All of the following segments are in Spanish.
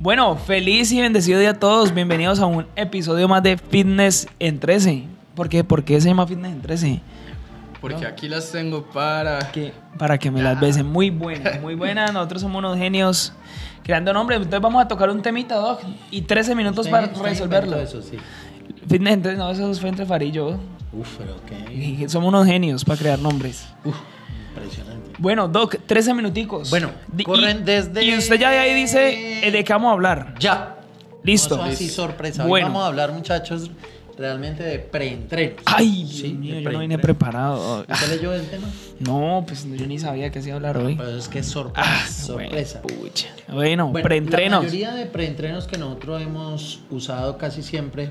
Bueno, feliz y bendecido día a todos. Bienvenidos a un episodio más de Fitness en 13. ¿Por qué? ¿Por qué se llama Fitness en 13? Porque aquí las tengo para... Que, para que me las besen. Muy buena, muy buena. Nosotros somos unos genios creando nombres. Entonces vamos a tocar un temita, Doc. Y 13 minutos Usted- para resolverlo. inventó Eso, sí. Fitness en 13, no, eso fue entre Fari y yo. Uf, pero qué. Somos unos genios para crear nombres. Uf, impresionante. Bueno, Doc, 13 minuticos. Bueno, corren y- desde- Y usted ya de ahí dice eh, de qué vamos a hablar. Ya. Listo. No, así sorpresa. Hoy Bueno. vamos a hablar, muchachos, realmente de preentrenos. Ay, Dios Sí, mío, yo no vine preparado. ¿Usted leyó el tema? No, pues yo ni sabía que se iba a hablar hoy. Pero es que es sorpresa. Ah, sorpresa. Bueno, pucha. Bueno, Bueno, preentrenos. La mayoría de preentrenos que nosotros hemos usado casi siempre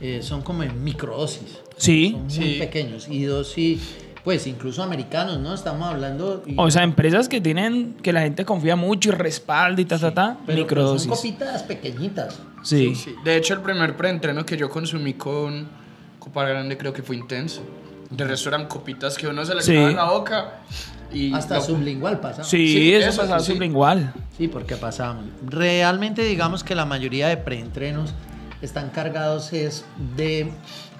eh, son como en microdosis. Sí. Son muy Sí. pequeños. Y dosis, pues incluso americanos, ¿no? Estamos hablando. y- O sea, empresas que tienen, que la gente confía mucho y respalda y ta, ta, ta. pero, pero microdosis. son copitas pequeñitas. Sí. Sí. De hecho, el primer preentreno que yo consumí con Copa Grande creo que fue intenso. De resto eran copitas que uno se le Sí. quedaba en la boca y... Hasta lo- sublingual pasa. Sí, Sí, eso, eso, pasaba sí. sublingual. Sí, porque pasábamos. Realmente digamos que la mayoría de preentrenos están cargados es de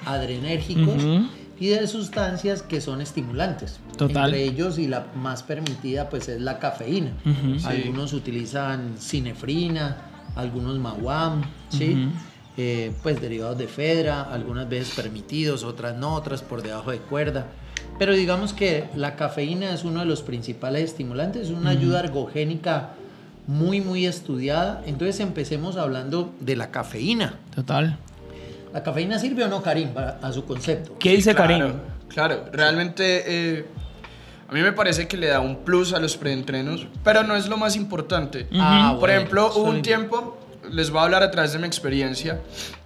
adrenérgicos Ujú. Y de sustancias que son estimulantes. Total. Entre ellos y la más permitida pues es la cafeína. Ujú. Sí. Algunos utilizan cinefrina, algunos mawam, ¿sí? Eh, pues derivados de fedra, algunas veces permitidos, otras no, otras por debajo de cuerda. Pero digamos que la cafeína es uno de los principales estimulantes, es una ayuda ergogénica muy, muy estudiada. Entonces empecemos hablando de la cafeína. Total. ¿La cafeína sirve o no, Karim, para- a su concepto? ¿Qué dice claro, Karim? Claro, realmente eh, a mí me parece que le da un plus a los preentrenos, pero no es lo más importante. Ah, Por bueno, ejemplo, hubo un tiempo, les voy a hablar a través de mi experiencia,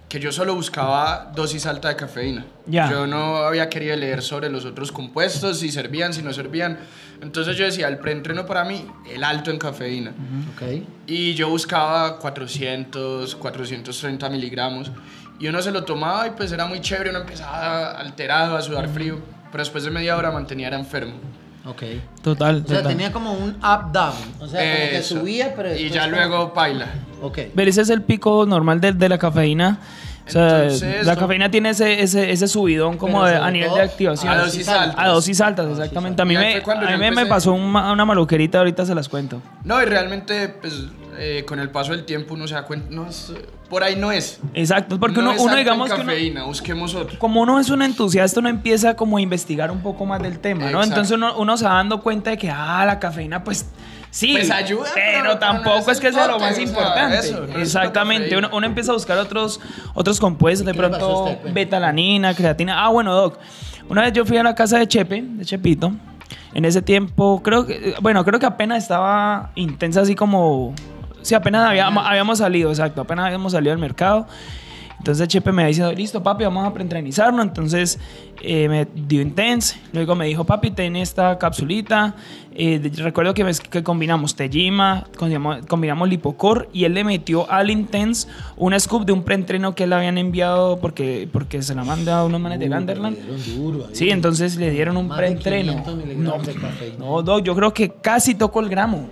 que yo solo buscaba dosis alta de cafeína. Ya. Yo no había querido leer sobre los otros compuestos, si servían, si no servían. Entonces yo decía, el preentreno para mí, el alto en cafeína. Ok. Y yo buscaba 400, 430 miligramos. Y uno se lo tomaba y pues era muy chévere, uno empezaba alterado, a sudar frío. Pero después de media hora mantenía era enfermo. Ok. Total, O sea, total. tenía como un up-down. O sea, como que Eso. subía, pero Y después ya como- luego paila. Ok. Pero ese es el pico normal de, de la cafeína. O sea, Entonces, la no- cafeína tiene ese, ese, ese subidón como Pero de- sobre a nivel todo de activación. a dosis altas. A dosis altas, exactamente. A mí, me, Fue cuando a mí yo me- me empecé. pasó una, una maluquerita, ahorita se las cuento. No, y realmente, pues, eh, con el paso del tiempo uno se da cuenta, no, es- por ahí no es. Exacto, porque No uno, es uno alto en digamos que uno- cafeína, busquemos otro. como uno es un entusiasta, uno empieza como a investigar un poco más del tema, ¿no? Exacto. Entonces uno, uno se va dando cuenta de que, ah, la cafeína, pues sí, Pues ayuda, pero, tampoco es es que sea lo más o sea, importante. eso, no es Exactamente, uno, uno empieza a buscar otros, otros compuestos, de ¿Qué le pasó a pronto usted? Betalanina, creatina. Ah, bueno, Doc, una vez yo fui a la casa de Chepe, de Chepito, en ese tiempo, creo que, bueno, creo que apenas estaba intensa así como, sí, apenas había- habíamos salido, exacto, apenas habíamos salido al mercado. Entonces Chepe me dice, listo papi, vamos a preentrenizarnos. Entonces eh, me dio Intense. Luego me dijo, papi, ten esta capsulita. Eh, de- recuerdo que, que combinamos Tejima, combinamos, combinamos Lipocor y él le metió al Intense un scoop de un preentreno que le habían enviado porque, porque se la manda a unos manes de ahí. Sí, entonces le dieron un preentreno. 500 No, no, yo creo que casi tocó el gramo.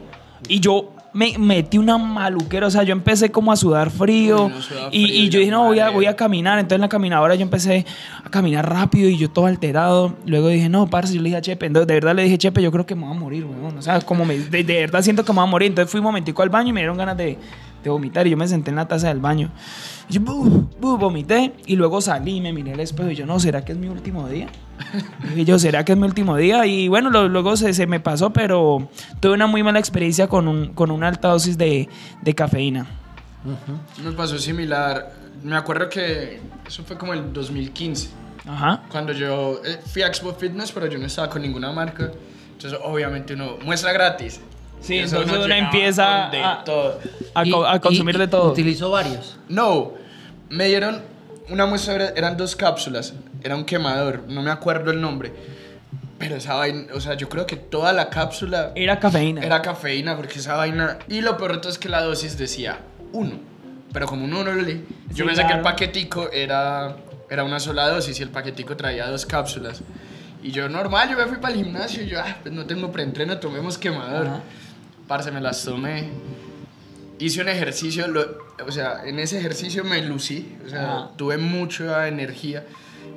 Y yo me metí una maluquera, o sea, yo empecé como a sudar frío. Uy, no, sudaba y, frío y yo dije, no, voy a, voy a caminar. Entonces en la caminadora yo empecé a caminar rápido y yo todo alterado. Luego dije, no, parce, yo le dije a Chepe, entonces, de verdad le dije, Chepe, yo creo que me voy a morir, weón. O sea, como me, de, de verdad siento que me voy a morir. Entonces fui un momentico al baño y me dieron ganas de, de vomitar. Y yo me senté en la taza del baño. Y yo, vomité. Y luego salí y me miré al espejo y yo, no, ¿será que es mi último día? Dije yo, ¿será que es mi último día? Y bueno, lo- luego se, se me pasó, pero tuve una muy mala experiencia con, un, con una alta dosis de, de cafeína. Ujú. Me pasó similar. Me acuerdo que eso fue como el 2015. Ajá. Cuando yo eh, fui a Expo Fitness, pero yo no estaba con ninguna marca. Entonces, obviamente, uno muestra gratis. Sí, Eso entonces uno empieza a- todo. A, Y- co- a consumir y- de todo. Utilizó varios. No, me dieron una muestra, era- eran dos cápsulas. Era un quemador, no me acuerdo el nombre. Pero esa vaina, o sea, yo creo que toda la cápsula Era cafeína. era cafeína, porque esa vaina. Y lo peor de todo es que la dosis decía uno. Pero como uno no le. Yo Sí, pensé que el claro. paquetico era, era una sola dosis y el paquetico traía dos cápsulas. Y yo normal, yo me fui para el gimnasio y yo, ah, pues no tengo preentreno, tomemos quemador. Parce, me las tomé. Hice un ejercicio, lo- o sea, en ese ejercicio me lucí, o sea, Ajá. tuve mucha energía,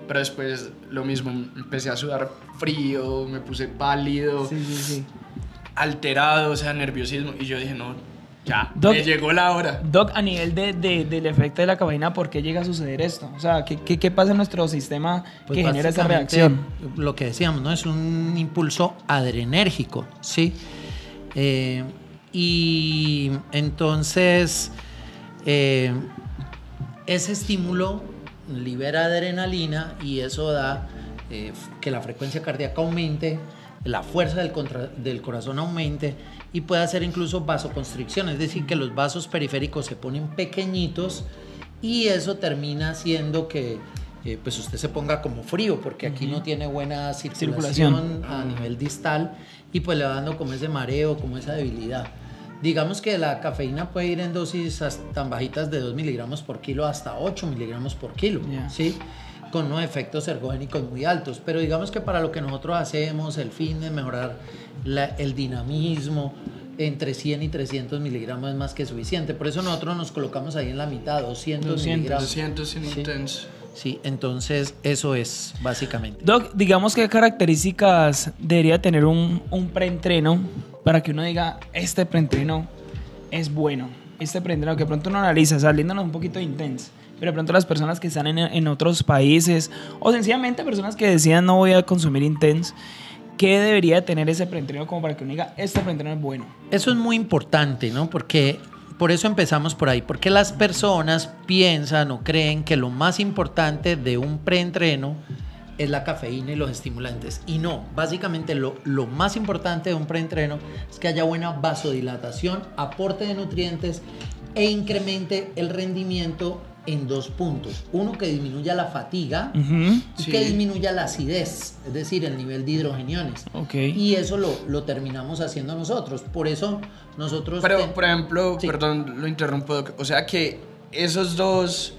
pero después lo mismo, empecé a sudar frío, me puse pálido, Sí, sí, sí. alterado, o sea, nerviosismo, y yo dije, no, ya, Doc- me llegó la hora. Doc, a nivel de, de- del efecto de la cafeína, ¿por qué llega a suceder esto? O sea, ¿qué, qué, qué pasa en nuestro sistema Pues que genera esa reacción? Lo que decíamos, ¿no? Es un impulso adrenérgico, ¿sí? Eh, y entonces, eh, ese estímulo libera adrenalina y eso da eh, que la frecuencia cardíaca aumente, la fuerza del, contra- del corazón aumente y puede hacer incluso vasoconstricción, es decir, que los vasos periféricos se ponen pequeñitos y eso termina haciendo que eh, pues usted se ponga como frío porque aquí no tiene buena circulación, Circulación. a nivel distal y pues le va dando como ese mareo, como esa debilidad. Digamos que la cafeína puede ir en dosis tan bajitas de 2 miligramos por kilo hasta 8 miligramos por kilo. ¿sí? Con unos efectos ergogénicos muy altos. Pero digamos que para lo que nosotros hacemos, el fin de mejorar la- el dinamismo, entre 100 y 300 miligramos es más que suficiente. Por eso nosotros nos colocamos ahí en la mitad, 200, 200. miligramos. 200 sin Sí. intenso. Sí, entonces eso es básicamente. Doc, digamos qué características debería tener un, un preentreno para que uno diga, este preentreno es bueno. Este preentreno que pronto uno analiza, saliéndonos un poquito de intenso. Pero de pronto las personas que están en, en otros países o sencillamente personas que decían no voy a consumir intense, ¿qué debería tener ese preentreno como para que uno diga, este preentreno es bueno? Eso es muy importante, ¿no? Porque por eso empezamos por ahí, porque las personas piensan o creen que lo más importante de un preentreno es la cafeína y los estimulantes. Y no, básicamente lo, lo más importante de un preentreno es que haya buena vasodilatación, aporte de nutrientes e incremente el rendimiento en dos puntos. Uno, que disminuya la fatiga y Sí. que disminuya la acidez, es decir, el nivel de hidrogeniones. Ok. Y eso lo, lo terminamos haciendo nosotros. Por eso nosotros... Pero, ten- por ejemplo, Sí. perdón, lo interrumpo, o sea que esos dos,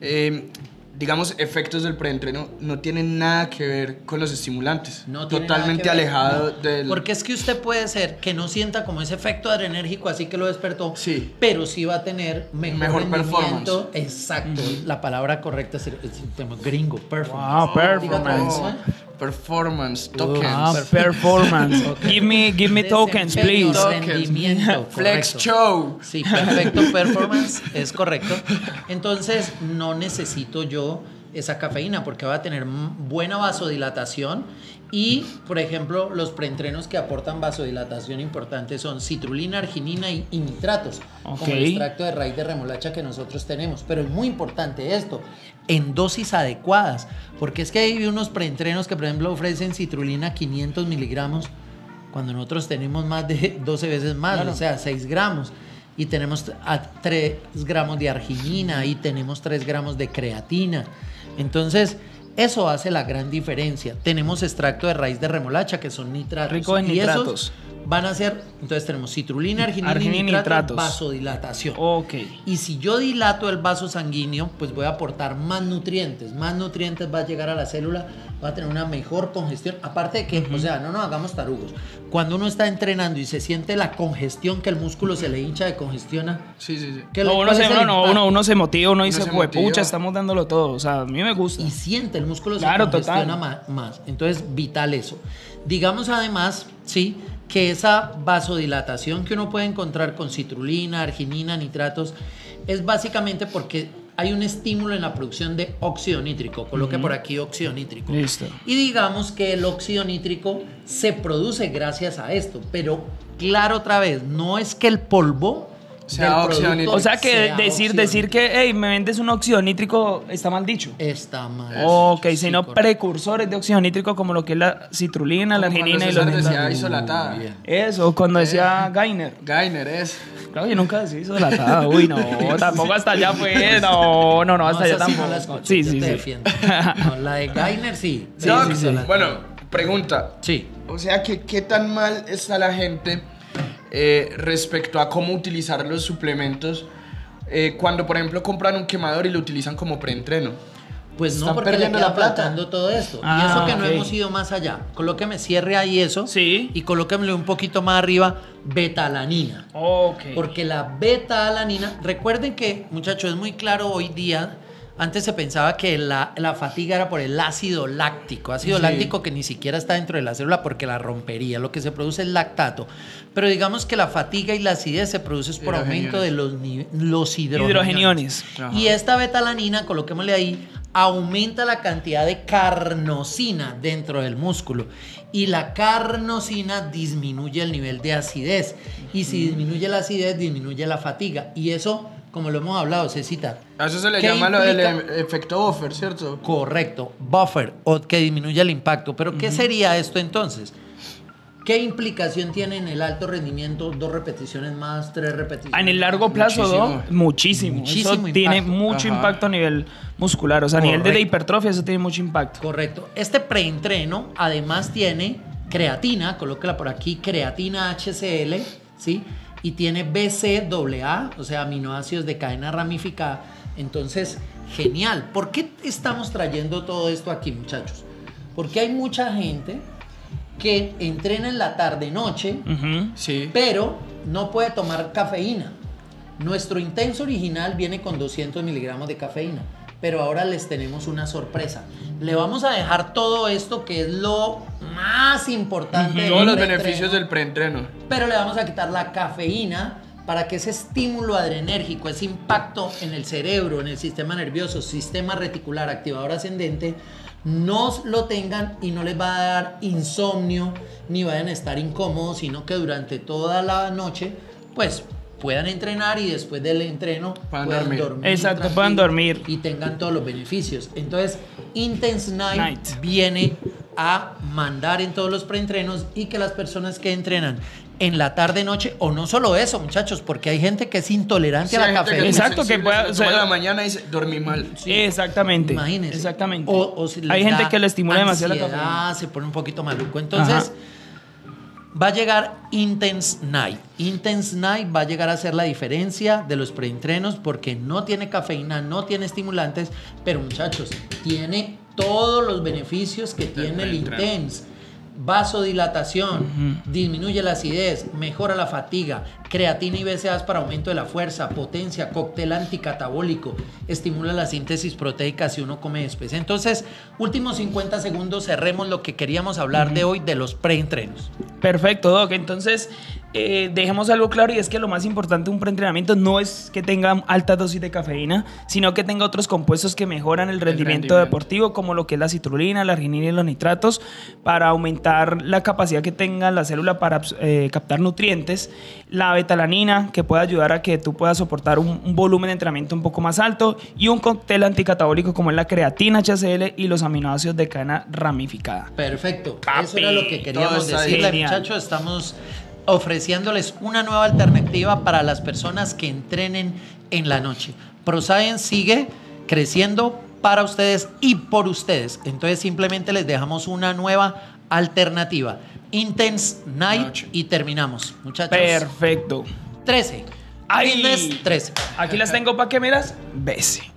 eh, digamos, efectos del preentreno no tienen nada que ver con los estimulantes. no tiene nada Totalmente que ver. alejado No, del... Porque es que usted puede ser que no sienta como ese efecto adrenérgico así que lo despertó, Sí. pero sí va a tener mejor, Mejor rendimiento. performance. Exacto, la palabra correcta es, es- tenemos gringo, performance. Wow, performance. Vez, ¿eh? Performance, tokens. Ah, performance. Give me, give me tokens, please. Rendimiento, Flex correcto. show. Sí, perfecto, performance, es correcto. Entonces, no necesito yo esa cafeína porque va a tener buena vasodilatación y, por ejemplo, los preentrenos que aportan vasodilatación importante son citrulina, arginina y, y nitratos, Ok. como el extracto de raíz de remolacha que nosotros tenemos. Pero es muy importante esto, en dosis adecuadas, porque es que hay unos preentrenos que, por ejemplo, ofrecen citrulina 500 miligramos cuando nosotros tenemos más de 12 veces más, Claro. o sea, 6 gramos. Y tenemos a 3 gramos de arginina y tenemos 3 gramos de creatina. Entonces, eso hace la gran diferencia. Tenemos extracto de raíz de remolacha, que son nitratos. Rico en y esos. Van a ser, entonces tenemos citrulina, arginina, Arginina y y nitratos, nitratos. vasodilatación. Ok. Y si yo dilato el vaso sanguíneo, pues voy a aportar más nutrientes. Más nutrientes va a llegar a la célula, va a tener una mejor congestión. Aparte de que, o sea, no nos hagamos tarugos. Cuando uno está entrenando y se siente la congestión, que el músculo se le hincha de congestiona, Sí, sí, sí. ¿qué No, uno, se, uno, no, impacto? uno, uno se motiva, uno dice, se "Jue motiva". pucha, estamos dándolo todo. O sea, a mí me gusta. y siente, el músculo Claro, se congestiona total. más. Entonces, vital eso. Digamos además, sí, que esa vasodilatación que uno puede encontrar con citrulina, arginina, nitratos, es básicamente porque hay un estímulo en la producción de óxido nítrico. Coloque por aquí óxido nítrico. Listo. Y digamos que el óxido nítrico se produce gracias a esto, pero claro otra vez, no es que el polvo Sea óxido nítrico. O sea que sea decir, óxido decir que, hey, me vendes un óxido nítrico está mal dicho. está mal. Ok, Sí, sino correcto. precursores de óxido nítrico como lo que es la citrulina, la Como cuando arginina y los César decía nitratos. isolatada. Eso, cuando decía Gainer. Gainer es. Claro, yo nunca decía isolatada. Uy, no, tampoco hasta allá fue. No, no, no, hasta allá esa sí no tampoco. sí, yo sí, te sí. defiendo. No, la de Gainer sí. Sí, sí, sí. Bueno, pregunta. Sí. O sea, que qué tan mal está la gente eh, respecto a cómo utilizar los suplementos eh, cuando, por ejemplo, compran un quemador y lo utilizan como preentreno? Pues no, Están porque le perdiendo queda la plata. todo esto. y Ah, eso que no ok. hemos ido más allá. Colóqueme cierre ahí eso. Sí. Y colóquemelo un poquito más arriba, betalanina. Ok. Porque la beta-alanina, recuerden que, muchachos, es muy claro hoy día. Antes se pensaba que la, la fatiga era por el ácido láctico, ácido Sí. láctico que ni siquiera está dentro de la célula porque la rompería. Lo que se produce es lactato. Pero digamos que la fatiga y la acidez se produce por aumento de los, ni- los hidrogeniones. Hidrogeniones. Y esta betalanina, coloquémosle ahí, aumenta la cantidad de carnosina dentro del músculo. Y la carnosina disminuye el nivel de acidez. Y si disminuye la acidez, disminuye la fatiga. Y eso, como lo hemos hablado, Cecita. A eso se le ¿qué llama lo del implica? e- efecto buffer, ¿cierto? Correcto, buffer, o que disminuye el impacto. Pero, ¿qué sería esto entonces? ¿Qué implicación tiene en el alto rendimiento? Dos repeticiones más, tres repeticiones. En el largo plazo, Muchísimo. ¿no? Muchísimo. Muchísimo eso tiene impacto. mucho Ajá. impacto a nivel muscular. O sea, a nivel de hipertrofia, eso tiene mucho impacto. Correcto. Este preentreno además tiene creatina, colóquela por aquí, creatina HCl, ¿sí? Y tiene BCAA, o sea, aminoácidos de cadena ramificada. Entonces, genial. ¿Por qué estamos trayendo todo esto aquí, muchachos? Porque hay mucha gente que entrena en la tarde-noche. Sí. pero no puede tomar cafeína. Nuestro intenso original viene con 200 miligramos de cafeína, pero ahora les tenemos una sorpresa. Le vamos a dejar todo esto que es lo más importante. Todos los preentreno, beneficios del preentreno. Pero le vamos a quitar la cafeína para que ese estímulo adrenérgico, ese impacto en el cerebro, en el sistema nervioso, sistema reticular, activador ascendente, no lo tengan y no les va a dar insomnio ni vayan a estar incómodos, sino que durante toda la noche, pues puedan entrenar y después del entreno Puedan puedan dormir. dormir. Exacto, puedan dormir. Y tengan todos los beneficios. Entonces, Intense Night, Night. viene a mandar en todos los preentrenos y que las personas que entrenan en la tarde noche o no solo eso muchachos porque hay gente que es intolerante Sí, a la cafeína Exacto, que pueda- o sea, la mañana y dice, dormí mal. Exactamente. Imagínense. Exactamente. O- o si Hay gente que le estimula demasiado la cafeína. se pone un poquito maluco. Entonces, Ajá. va a llegar Intense Night. Intense Night va a llegar a ser la diferencia de los preentrenos porque no tiene cafeína, no tiene estimulantes, pero muchachos, tiene todos los beneficios que tiene el. Intense. Vasodilatación, disminuye la acidez, mejora la fatiga, creatina y BCAAs para aumento de la fuerza, potencia, cóctel anticatabólico, estimula la síntesis proteica si uno come después. Entonces, últimos 50 segundos, cerremos lo que queríamos hablar de hoy de los preentrenos. Perfecto, Doc. Entonces, eh, dejemos algo claro y es que lo más importante de un preentrenamiento no es que tenga alta dosis de cafeína, sino que tenga otros compuestos que mejoran el rendimiento, rendimiento. deportivo, como lo que es la citrulina, la arginina y los nitratos, para aumentar la capacidad que tenga la célula para eh, captar nutrientes. La betalanina, que puede ayudar a que tú puedas soportar un, un volumen de entrenamiento un poco más alto. Y un cóctel anticatabólico como es la creatina HCl y los aminoácidos de cadena ramificada. Perfecto. Papi, Eso era lo que queríamos decirle, muchachos. Estamos ofreciéndoles una nueva alternativa para las personas que entrenen en la noche. ProScience sigue creciendo para ustedes y por ustedes. Entonces simplemente les dejamos una nueva alternativa. Intense Night Noche. y terminamos, muchachos. Perfecto. 13. Ay. Fitness 13. Aquí las tengo para que miras. Bese.